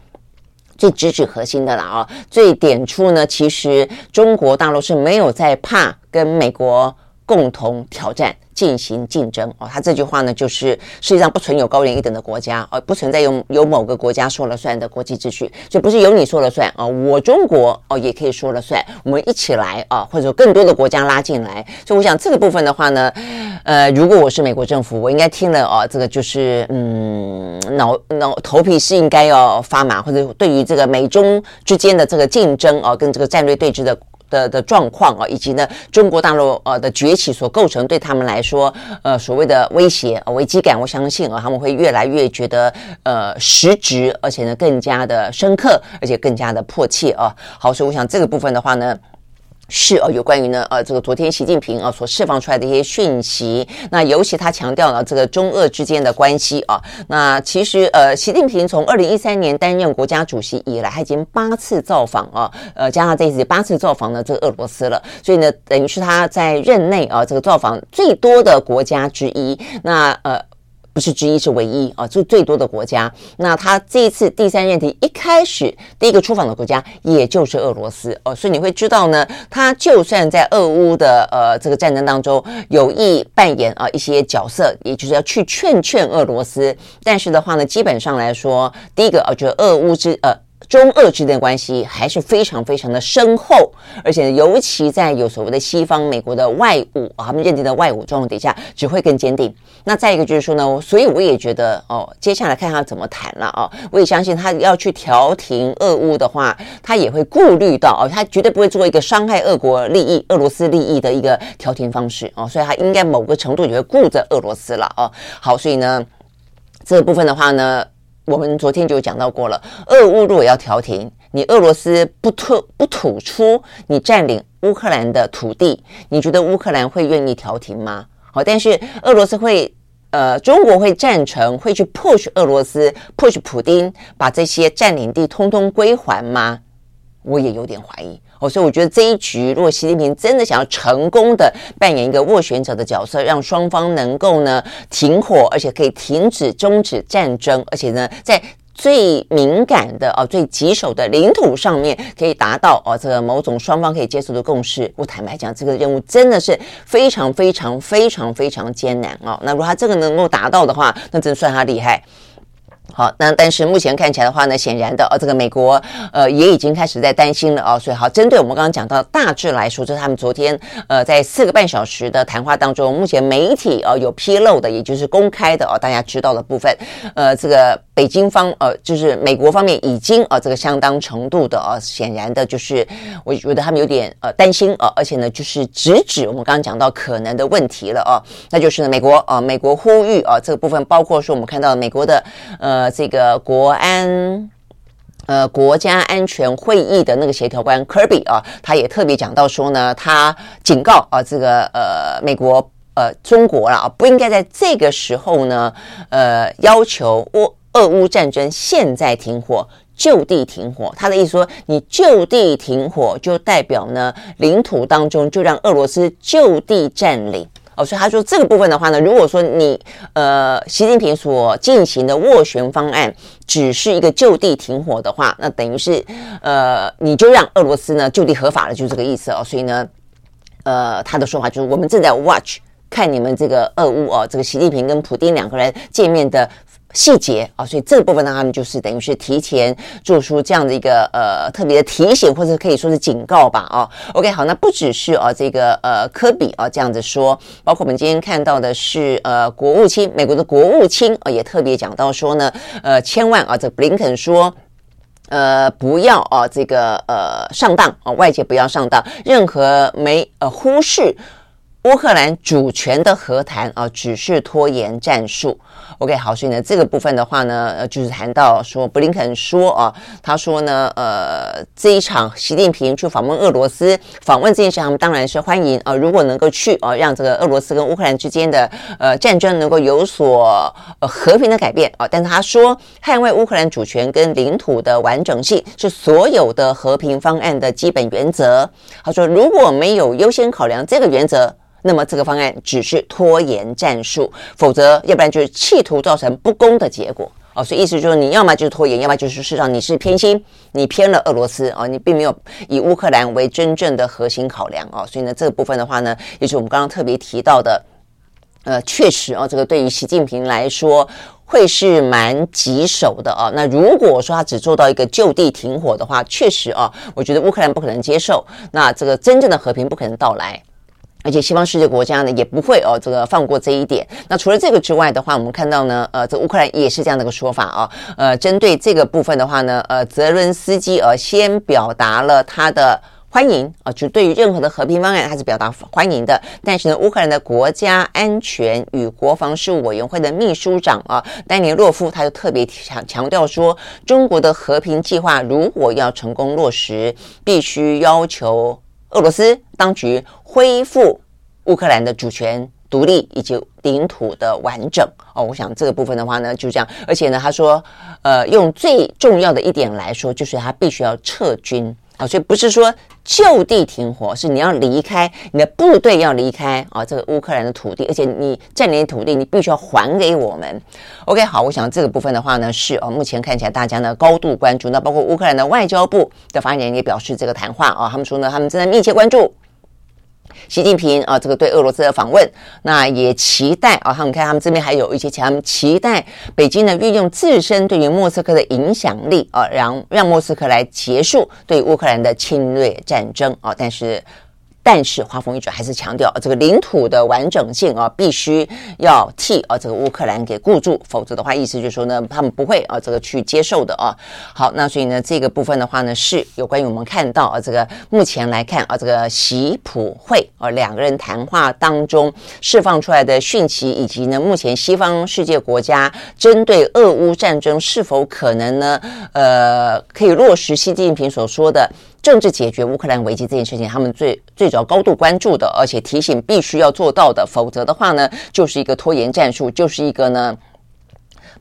最直指核心的了啊！最点出呢，其实中国大陆是没有在怕跟美国共同挑战。进行竞争哦，他这句话呢，就是世界上不存有高人一等的国家哦，不存在有有某个国家说了算的国际秩序，就不是由你说了算啊，我中国哦也可以说了算，我们一起来啊，或者更多的国家拉进来，所以我想这个部分的话呢，呃，如果我是美国政府，我应该听了哦，这个就是嗯，脑脑头皮是应该要发麻，或者对于这个美中之间的这个竞争啊，跟这个战略对峙的。的的状况啊，以及呢，中国大陆呃的崛起所构成对他们来说呃所谓的威胁啊危机感，我相信啊他们会越来越觉得呃实质，而且呢更加的深刻，而且更加的迫切啊。好，所以我想这个部分的话呢。是哦，有关于呢，呃，这个昨天习近平啊所释放出来的一些讯息，那尤其他强调了这个中俄之间的关系啊。那其实呃，习近平从二零一三年担任国家主席以来，他已经八次造访啊，呃，加上这次八次造访呢，这个俄罗斯了，所以呢，等于是他在任内啊，这个造访最多的国家之一。那呃。不是之一，是唯一啊，就最多的国家。那他这一次第三任期一开始第一个出访的国家，也就是俄罗斯哦，所以你会知道呢，他就算在俄乌的呃这个战争当中有意扮演啊一些角色，也就是要去劝劝俄罗斯，但是的话呢，基本上来说，第一个啊，觉得俄乌之呃。中俄之间的关系还是非常非常的深厚，而且尤其在有所谓的西方、美国的外务啊，他们认定的外务状况底下，只会更坚定。那再一个就是说呢，所以我也觉得哦，接下来看他怎么谈了啊。我也相信他要去调停俄乌的话，他也会顾虑到哦，他绝对不会做一个伤害俄国利益、俄罗斯利益的一个调停方式哦，所以他应该某个程度也会顾着俄罗斯了哦。好，所以呢，这个部分的话呢。我们昨天就讲到过了，俄乌如果要调停，你俄罗斯不吐不吐出你占领乌克兰的土地，你觉得乌克兰会愿意调停吗？好，但是俄罗斯会呃，中国会赞成会去 push 俄罗斯，push 普丁把这些占领地通通归还吗？我也有点怀疑哦。所以我觉得这一局，如果习近平真的想要成功的扮演一个斡旋者的角色，让双方能够呢停火，而且可以停止终止战争，而且呢在。最敏感的哦，最棘手的领土上面可以达到哦，这个某种双方可以接受的共识。我坦白讲，这个任务真的是非常非常非常非常艰难哦。那如果他这个能够达到的话，那真算他厉害。好，那但是目前看起来的话呢，显然的，呃，这个美国呃也已经开始在担心了哦。所以好，针对我们刚刚讲到大致来说，就是他们昨天呃在四个半小时的谈话当中，目前媒体呃有披露的，也就是公开的哦，大家知道的部分，呃，这个北京方呃就是美国方面已经呃这个相当程度的呃显然的就是我觉得他们有点呃担心呃，而且呢就是直指我们刚刚讲到可能的问题了哦，那就是呢美国呃美国呼吁啊这个部分包括说我们看到美国的呃。呃，这个国安，呃，国家安全会议的那个协调官科比啊，他也特别讲到说呢，他警告啊，这个呃，美国呃，中国了啊，不应该在这个时候呢，呃，要求乌俄乌战争现在停火，就地停火。他的意思说，你就地停火，就代表呢，领土当中就让俄罗斯就地占领。哦，所以他说这个部分的话呢，如果说你呃习近平所进行的斡旋方案只是一个就地停火的话，那等于是呃你就让俄罗斯呢就地合法了，就是这个意思哦。所以呢，呃他的说法就是我们正在 watch 看你们这个俄乌哦，这个习近平跟普丁两个人见面的。细节啊，所以这部分呢，他们就是等于是提前做出这样的一个呃特别的提醒，或者可以说是警告吧。哦，OK，好，那不只是啊这个呃科比啊这样子说，包括我们今天看到的是呃国务卿，美国的国务卿啊也特别讲到说呢，呃千万啊这布林肯说，呃不要啊这个呃上当啊外界不要上当，任何没呃忽视。乌克兰主权的和谈啊，只是拖延战术。OK，好，所以呢，这个部分的话呢，呃，就是谈到说，布林肯说啊，他说呢，呃，这一场习近平去访问俄罗斯，访问这件事，他们当然是欢迎啊。如果能够去啊，让这个俄罗斯跟乌克兰之间的呃战争能够有所呃和平的改变啊，但是他说，捍卫乌克兰主权跟领土的完整性是所有的和平方案的基本原则。他说，如果没有优先考量这个原则。那么这个方案只是拖延战术，否则要不然就是企图造成不公的结果哦。所以意思就是你要么就是拖延，要么就是事实上你是偏心，你偏了俄罗斯哦，你并没有以乌克兰为真正的核心考量哦。所以呢，这个部分的话呢，也是我们刚刚特别提到的，呃，确实哦，这个对于习近平来说会是蛮棘手的哦。那如果说他只做到一个就地停火的话，确实哦，我觉得乌克兰不可能接受，那这个真正的和平不可能到来。而且西方世界国家呢也不会哦，这个放过这一点。那除了这个之外的话，我们看到呢，呃，这乌克兰也是这样的一个说法啊。呃，针对这个部分的话呢，呃，泽伦斯基呃先表达了他的欢迎啊，就对于任何的和平方案他是表达欢迎的。但是呢，乌克兰的国家安全与国防事务委员会的秘书长啊，丹尼洛夫他就特别强强调说，中国的和平计划如果要成功落实，必须要求。俄罗斯当局恢复乌克兰的主权、独立以及领土的完整哦，我想这个部分的话呢，就这样。而且呢，他说，呃，用最重要的一点来说，就是他必须要撤军。啊，所以不是说就地停火，是你要离开，你的部队要离开啊，这个乌克兰的土地，而且你占领的土地，你必须要还给我们。OK，好，我想这个部分的话呢，是哦，目前看起来大家呢高度关注，那包括乌克兰的外交部的发言人也表示这个谈话啊，他们说呢，他们正在密切关注。习近平啊，这个对俄罗斯的访问，那也期待啊，他们看他们这边还有一些讲，他们期待北京呢运用自身对于莫斯科的影响力啊，让让莫斯科来结束对乌克兰的侵略战争啊，但是。但是话锋一转，还是强调这个领土的完整性啊，必须要替啊这个乌克兰给顾住，否则的话，意思就是说呢，他们不会啊这个去接受的啊。好，那所以呢，这个部分的话呢，是有关于我们看到啊这个目前来看啊这个习普会啊两个人谈话当中释放出来的讯息，以及呢目前西方世界国家针对俄乌战争是否可能呢呃可以落实习近平所说的。政治解决乌克兰危机这件事情，他们最最主要高度关注的，而且提醒必须要做到的，否则的话呢，就是一个拖延战术，就是一个呢。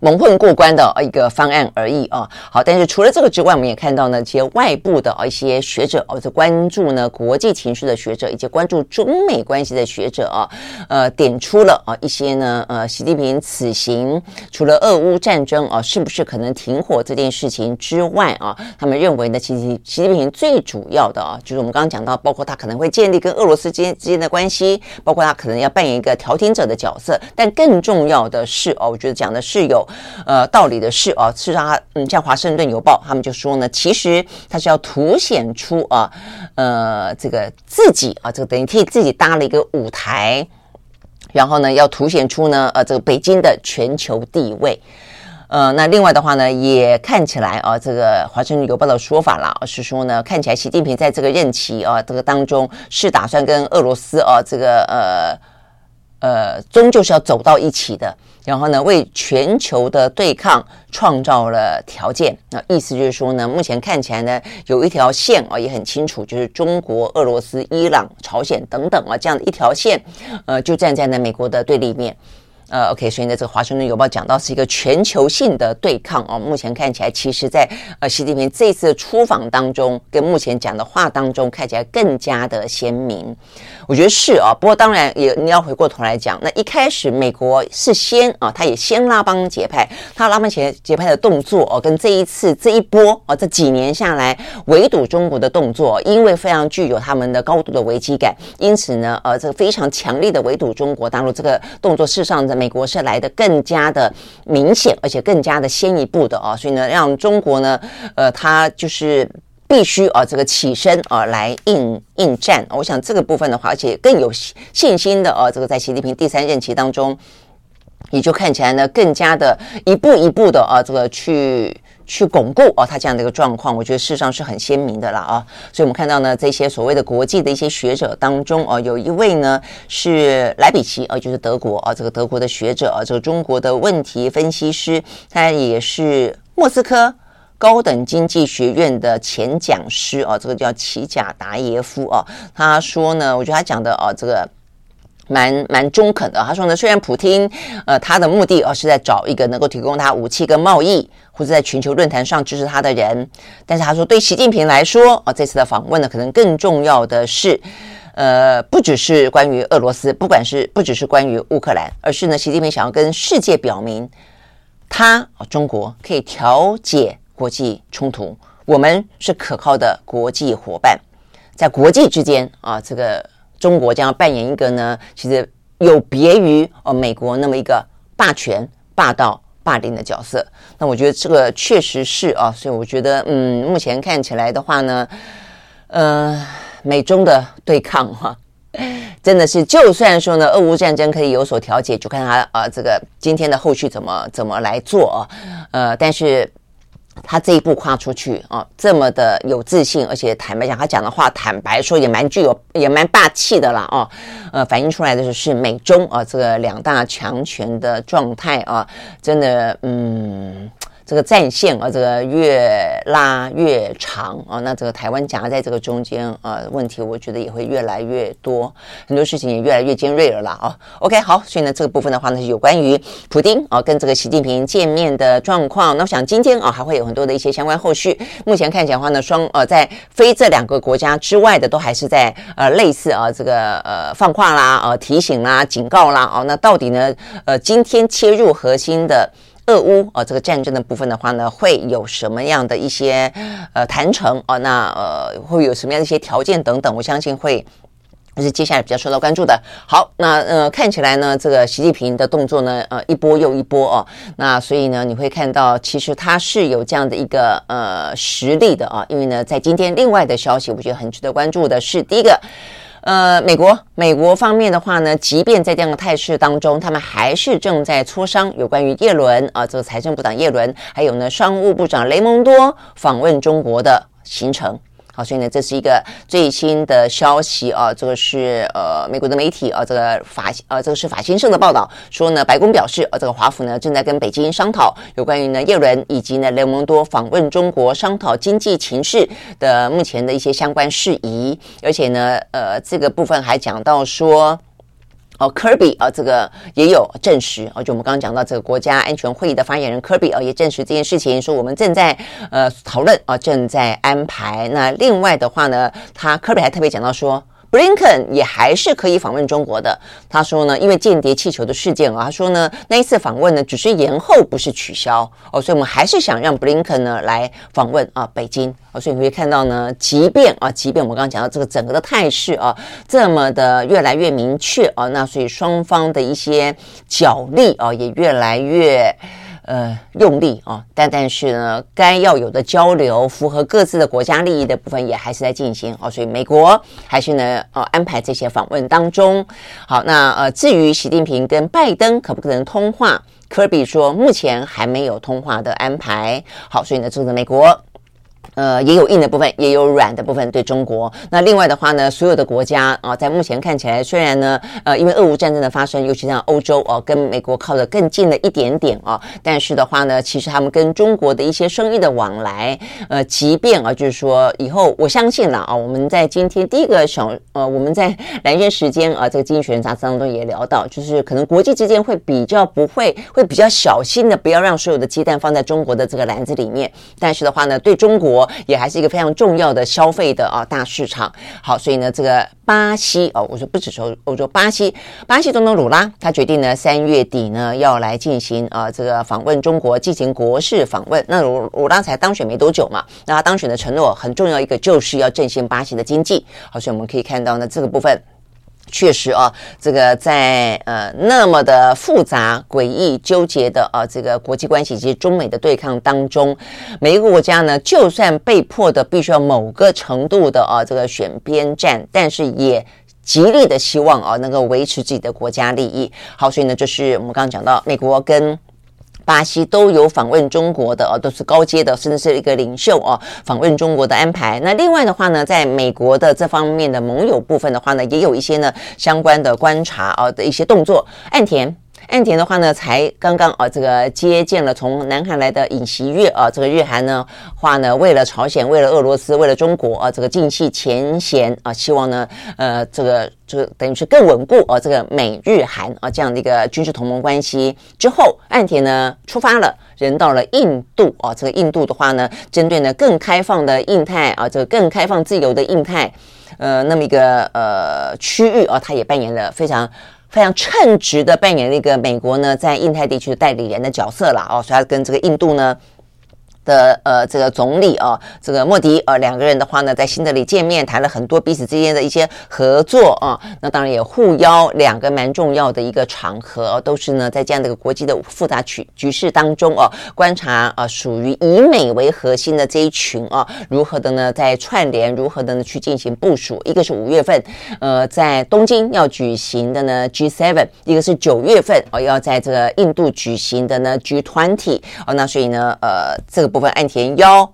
蒙混过关的一个方案而已啊，好，但是除了这个之外，我们也看到呢，其实外部的啊一些学者哦，在关注呢国际情势的学者，以及关注中美关系的学者啊，呃，点出了啊一些呢，呃，习近平此行除了俄乌战争啊，是不是可能停火这件事情之外啊，他们认为呢，其实习近平最主要的啊，就是我们刚刚讲到，包括他可能会建立跟俄罗斯之间之间的关系，包括他可能要扮演一个调停者的角色，但更重要的是哦，我觉得讲的是有。呃，道理的是啊，事实上，嗯，像《华盛顿邮报》他们就说呢，其实他是要凸显出啊，呃，这个自己啊，这个等于替自己搭了一个舞台，然后呢，要凸显出呢，呃，这个北京的全球地位。呃，那另外的话呢，也看起来啊，这个《华盛顿邮报》的说法啦，是说呢，看起来习近平在这个任期啊，这个当中是打算跟俄罗斯啊，这个呃呃，终究是要走到一起的。然后呢，为全球的对抗创造了条件。那意思就是说呢，目前看起来呢，有一条线啊，也很清楚，就是中国、俄罗斯、伊朗、朝鲜等等啊，这样的一条线，呃，就站在呢美国的对立面。呃，OK，所以呢，这个《华盛顿邮报》讲到是一个全球性的对抗哦。目前看起来，其实在呃习近平这次出访当中，跟目前讲的话当中，看起来更加的鲜明。我觉得是啊，不过当然也你要回过头来讲，那一开始美国是先啊，他也先拉帮结派，他拉帮结结派的动作哦，跟这一次这一波啊，这几年下来围堵中国的动作，因为非常具有他们的高度的危机感，因此呢，呃，这个非常强力的围堵中国大陆这个动作，事实上在美国是来的更加的明显，而且更加的先一步的哦，所以呢，让中国呢，呃，他就是。必须啊，这个起身啊，来应应战。我想这个部分的话，而且更有信心的啊，这个在习近平第三任期当中，也就看起来呢，更加的一步一步的啊，这个去去巩固啊，他这样的一个状况，我觉得事实上是很鲜明的了啊。所以我们看到呢，这些所谓的国际的一些学者当中啊，有一位呢是莱比奇啊，就是德国啊，这个德国的学者啊，这个中国的问题分析师，他也是莫斯科。高等经济学院的前讲师啊，这个叫齐贾达耶夫啊，他说呢，我觉得他讲的啊，这个蛮蛮中肯的。他说呢，虽然普京呃他的目的啊是在找一个能够提供他武器跟贸易，或者在全球论坛上支持他的人，但是他说对习近平来说啊，这次的访问呢，可能更重要的是，呃，不只是关于俄罗斯，不管是不只是关于乌克兰，而是呢，习近平想要跟世界表明，他啊中国可以调解。国际冲突，我们是可靠的国际伙伴，在国际之间啊，这个中国将要扮演一个呢，其实有别于哦美国那么一个霸权、霸道、霸凌的角色。那我觉得这个确实是啊，所以我觉得嗯，目前看起来的话呢，呃，美中的对抗哈、啊，真的是就算说呢，俄乌战争可以有所调解，就看他啊这个今天的后续怎么怎么来做啊，呃，但是。他这一步跨出去啊，这么的有自信，而且坦白讲，他讲的话坦白说也蛮具有，也蛮霸气的啦啊，呃，反映出来的就是美中啊这个两大强权的状态啊，真的嗯。这个战线啊，这个越拉越长啊，那这个台湾夹在这个中间啊，问题我觉得也会越来越多，很多事情也越来越尖锐了啦啊。OK，好，所以呢，这个部分的话呢，是有关于普丁啊跟这个习近平见面的状况。那我想今天啊，还会有很多的一些相关后续。目前看起来的话呢，双呃在非这两个国家之外的，都还是在呃类似啊这个呃放话啦、呃提醒啦、警告啦哦。那到底呢呃今天切入核心的。俄乌啊，这个战争的部分的话呢，会有什么样的一些呃谈成啊？那呃会有什么样的一些条件等等？我相信会是接下来比较受到关注的。好，那呃看起来呢，这个习近平的动作呢，呃一波又一波哦。那所以呢，你会看到其实他是有这样的一个呃实力的啊。因为呢，在今天另外的消息，我觉得很值得关注的是第一个。呃，美国美国方面的话呢，即便在这样的态势当中，他们还是正在磋商有关于叶伦啊，这个财政部长叶伦，还有呢商务部长雷蒙多访问中国的行程。好，所以呢，这是一个最新的消息啊，这个是呃美国的媒体啊，这个法呃这个是法新社的报道说呢，白宫表示，呃这个华府呢正在跟北京商讨有关于呢耶伦以及呢雷蒙多访问中国，商讨经济情势的目前的一些相关事宜，而且呢，呃这个部分还讲到说。哦，科比啊，这个也有证实哦，就我们刚刚讲到这个国家安全会议的发言人科比啊，也证实这件事情，说我们正在呃讨论啊，正在安排。那另外的话呢，他科比还特别讲到说。布林肯也还是可以访问中国的。他说呢，因为间谍气球的事件啊，他说呢，那一次访问呢只是延后，不是取消哦，所以我们还是想让布林肯呢来访问啊北京哦，所以你会看到呢，即便啊，即便我们刚刚讲到这个整个的态势啊，这么的越来越明确啊，那所以双方的一些角力啊也越来越。呃，用力啊，但但是呢，该要有的交流，符合各自的国家利益的部分也还是在进行哦，所以美国还是呢，呃，安排这些访问当中。好，那呃，至于习近平跟拜登可不可能通话，科比说目前还没有通话的安排。好，所以呢，这是美国。呃，也有硬的部分，也有软的部分对中国。那另外的话呢，所有的国家啊，在目前看起来，虽然呢，呃，因为俄乌战争的发生，尤其像欧洲哦，跟美国靠得更近了一点点啊，但是的话呢，其实他们跟中国的一些生意的往来，呃，即便啊，就是说以后我相信了啊，我们在今天第一个小呃，我们在蓝轩时间啊，这个经济学人杂志当中也聊到，就是可能国际之间会比较不会，会比较小心的，不要让所有的鸡蛋放在中国的这个篮子里面。但是的话呢，对中国。国也还是一个非常重要的消费的啊大市场。好，所以呢，这个巴西哦，我说不只是欧洲，巴西，巴西总统鲁拉他决定呢，三月底呢要来进行啊这个访问中国，进行国事访问。那鲁鲁拉才当选没多久嘛，那他当选的承诺很重要一个就是要振兴巴西的经济。好，所以我们可以看到呢这个部分。确实啊，这个在呃那么的复杂、诡异、纠结的啊这个国际关系以及中美的对抗当中，每一个国家呢，就算被迫的必须要某个程度的啊这个选边站，但是也极力的希望啊能够维持自己的国家利益。好，所以呢，就是我们刚刚讲到美国跟。巴西都有访问中国的哦，都是高阶的，甚至是一个领袖哦，访问中国的安排。那另外的话呢，在美国的这方面的盟友部分的话呢，也有一些呢相关的观察啊的一些动作。岸田。岸田的话呢，才刚刚啊，这个接见了从南韩来的尹锡悦啊，这个日韩呢话呢，为了朝鲜，为了俄罗斯，为了中国啊，这个尽释前嫌啊，希望呢，呃，这个这等于是更稳固啊，这个美日韩啊这样的一个军事同盟关系之后，岸田呢出发了，人到了印度啊，这个印度的话呢，针对呢更开放的印太啊，这个更开放自由的印太，呃，那么一个呃区域啊，他也扮演了非常。非常称职的扮演了一个美国呢在印太地区的代理人的角色了哦，所以他跟这个印度呢。的呃，这个总理啊，这个莫迪呃，两个人的话呢，在新德里见面，谈了很多彼此之间的一些合作啊。那当然也互邀两个蛮重要的一个场合，都是呢在这样的一个国际的复杂局局势当中啊，观察啊，属于以美为核心的这一群啊，如何的呢在串联，如何的呢去进行部署。一个是五月份呃在东京要举行的呢 G7，一个是九月份哦要在这个印度举行的呢 G20 哦。那所以呢呃这个。部分岸田邀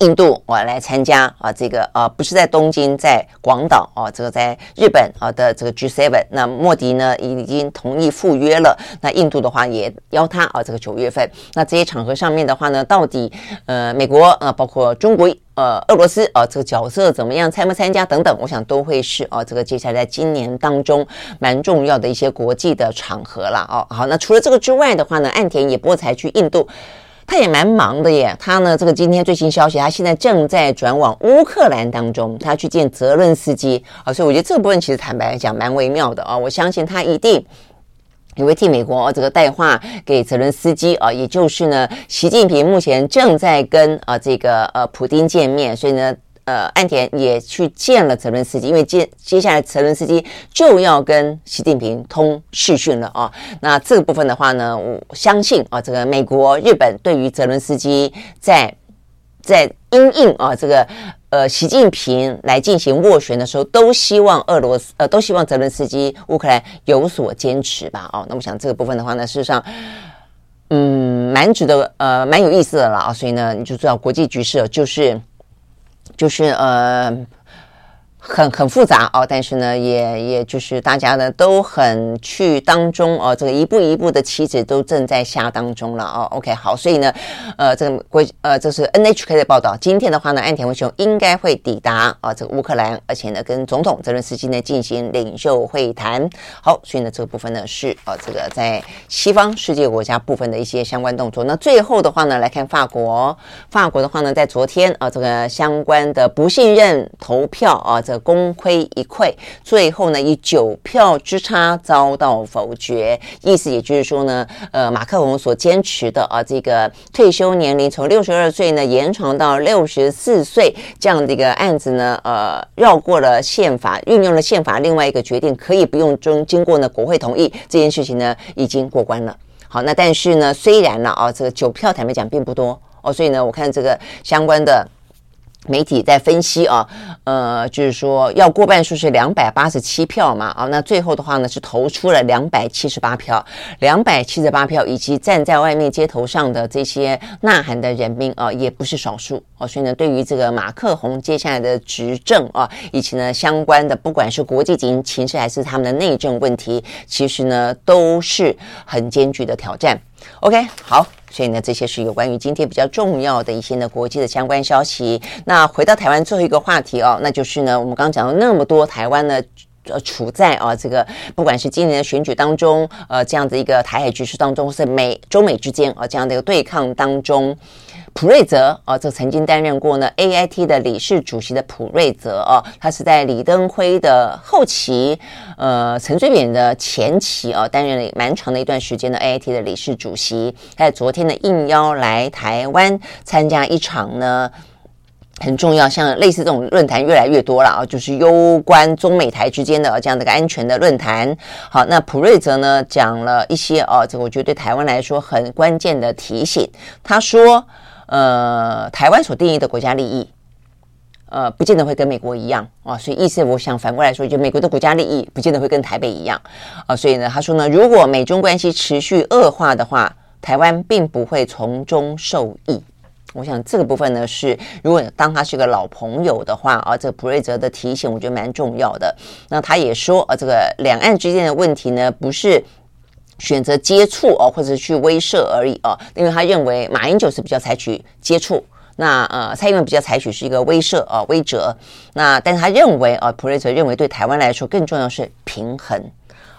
印度我来参加啊，这个啊不是在东京，在广岛啊，这个在日本啊的这个 G7，那莫迪呢已经同意赴约了，那印度的话也邀他啊，这个九月份，那这些场合上面的话呢，到底呃美国啊，包括中国呃俄罗斯啊这个角色怎么样，参不参加等等，我想都会是啊这个接下来在今年当中蛮重要的一些国际的场合了哦。好，那除了这个之外的话呢，岸田也不会才去印度。他也蛮忙的耶，他呢，这个今天最新消息，他现在正在转往乌克兰当中，他去见泽伦斯基啊，所以我觉得这部分其实坦白来讲蛮微妙的啊，我相信他一定也会替美国这个带话给泽伦斯基啊，也就是呢，习近平目前正在跟啊这个呃普京见面，所以呢。呃，岸田也去见了泽伦斯基，因为接接下来泽伦斯基就要跟习近平通视讯了啊。那这个部分的话呢，我相信啊，这个美国、日本对于泽伦斯基在在因应啊这个呃习近平来进行斡旋的时候，都希望俄罗斯呃都希望泽伦斯基乌克兰有所坚持吧。哦，那我想这个部分的话呢，事实上，嗯，蛮值得呃蛮有意思的了啊。所以呢，你就知道国际局势就是。就是呃。很很复杂哦，但是呢，也也就是大家呢都很去当中哦，这个一步一步的棋子都正在下当中了哦。OK，好，所以呢，呃，这个国呃，这是 NHK 的报道。今天的话呢，岸田文雄应该会抵达啊、这个乌克兰，而且呢，跟总统泽伦斯基呢进行领袖会谈。好，所以呢，这个部分呢是啊、这个在西方世界国家部分的一些相关动作。那最后的话呢，来看法国，法国的话呢，在昨天啊、这个相关的不信任投票啊，这功亏一篑，最后呢以九票之差遭到否决。意思也就是说呢，呃，马克龙所坚持的啊，这个退休年龄从六十二岁呢延长到六十四岁这样的一个案子呢，呃，绕过了宪法，运用了宪法另外一个决定，可以不用中经过呢国会同意这件事情呢已经过关了。好，那但是呢，虽然呢啊，这个九票坦白讲并不多哦，所以呢，我看这个相关的。媒体在分析啊，呃，就是说要过半数是两百八十七票嘛，啊，那最后的话呢是投出了两百七十八票，两百七十八票，以及站在外面街头上的这些呐喊的人民啊，也不是少数啊，所以呢，对于这个马克宏接下来的执政啊，以及呢相关的不管是国际情情势还是他们的内政问题，其实呢都是很艰巨的挑战。OK，好。所以呢，这些是有关于今天比较重要的一些呢国际的相关消息。那回到台湾最后一个话题哦，那就是呢，我们刚刚讲了那么多，台湾呢呃处在啊这个不管是今年的选举当中，呃这样的一个台海局势当中，是美中美之间啊这样的一个对抗当中。普瑞泽啊，这曾经担任过呢 AIT 的理事主席的普瑞泽啊，他是在李登辉的后期，呃，陈水扁的前期啊，担任了蛮长的一段时间的 AIT 的理事主席。他在昨天呢应邀来台湾参加一场呢很重要，像类似这种论坛越来越多了啊，就是攸关中美台之间的这样的一个安全的论坛。好，那普瑞泽呢讲了一些啊，这个我觉得对台湾来说很关键的提醒。他说。呃，台湾所定义的国家利益，呃，不见得会跟美国一样啊，所以意思我想反过来说，就美国的国家利益不见得会跟台北一样啊，所以呢，他说呢，如果美中关系持续恶化的话，台湾并不会从中受益。我想这个部分呢是，如果当他是个老朋友的话啊，这个普瑞泽的提醒我觉得蛮重要的。那他也说啊，这个两岸之间的问题呢，不是。选择接触哦，或者去威慑而已哦，因为他认为马英九是比较采取接触，那呃蔡英文比较采取是一个威慑啊威慑，那但是他认为啊普瑞泽认为对台湾来说更重要是平衡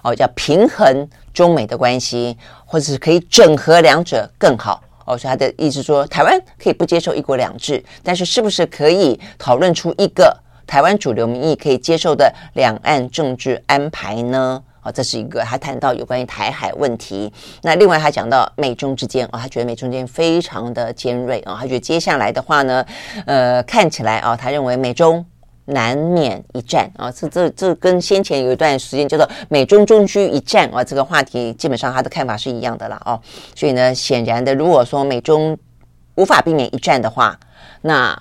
哦，叫平衡中美的关系，或者是可以整合两者更好哦，所以他的意思说台湾可以不接受一国两制，但是是不是可以讨论出一个台湾主流民意可以接受的两岸政治安排呢？这是一个，他谈到有关于台海问题。那另外，他讲到美中之间啊，他觉得美中之间非常的尖锐啊，他觉得接下来的话呢，呃，看起来啊，他认为美中难免一战啊。这这这跟先前有一段时间叫做美中终须一战啊，这个话题基本上他的看法是一样的了哦。所以呢，显然的，如果说美中无法避免一战的话，那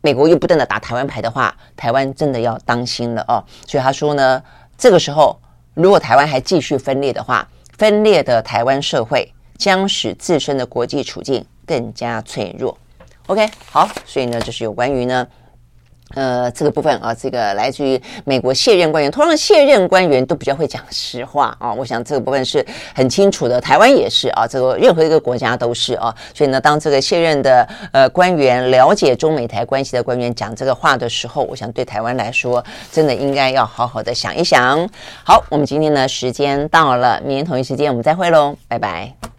美国又不断的打台湾牌的话，台湾真的要当心了哦。所以他说呢，这个时候。如果台湾还继续分裂的话，分裂的台湾社会将使自身的国际处境更加脆弱。OK，好，所以呢，就是有关于呢。呃，这个部分啊，这个来自于美国卸任官员，通常卸任官员都比较会讲实话啊。我想这个部分是很清楚的，台湾也是啊，这个任何一个国家都是啊。所以呢，当这个卸任的呃官员了解中美台关系的官员讲这个话的时候，我想对台湾来说，真的应该要好好的想一想。好，我们今天呢时间到了，明天同一时间我们再会喽，拜拜。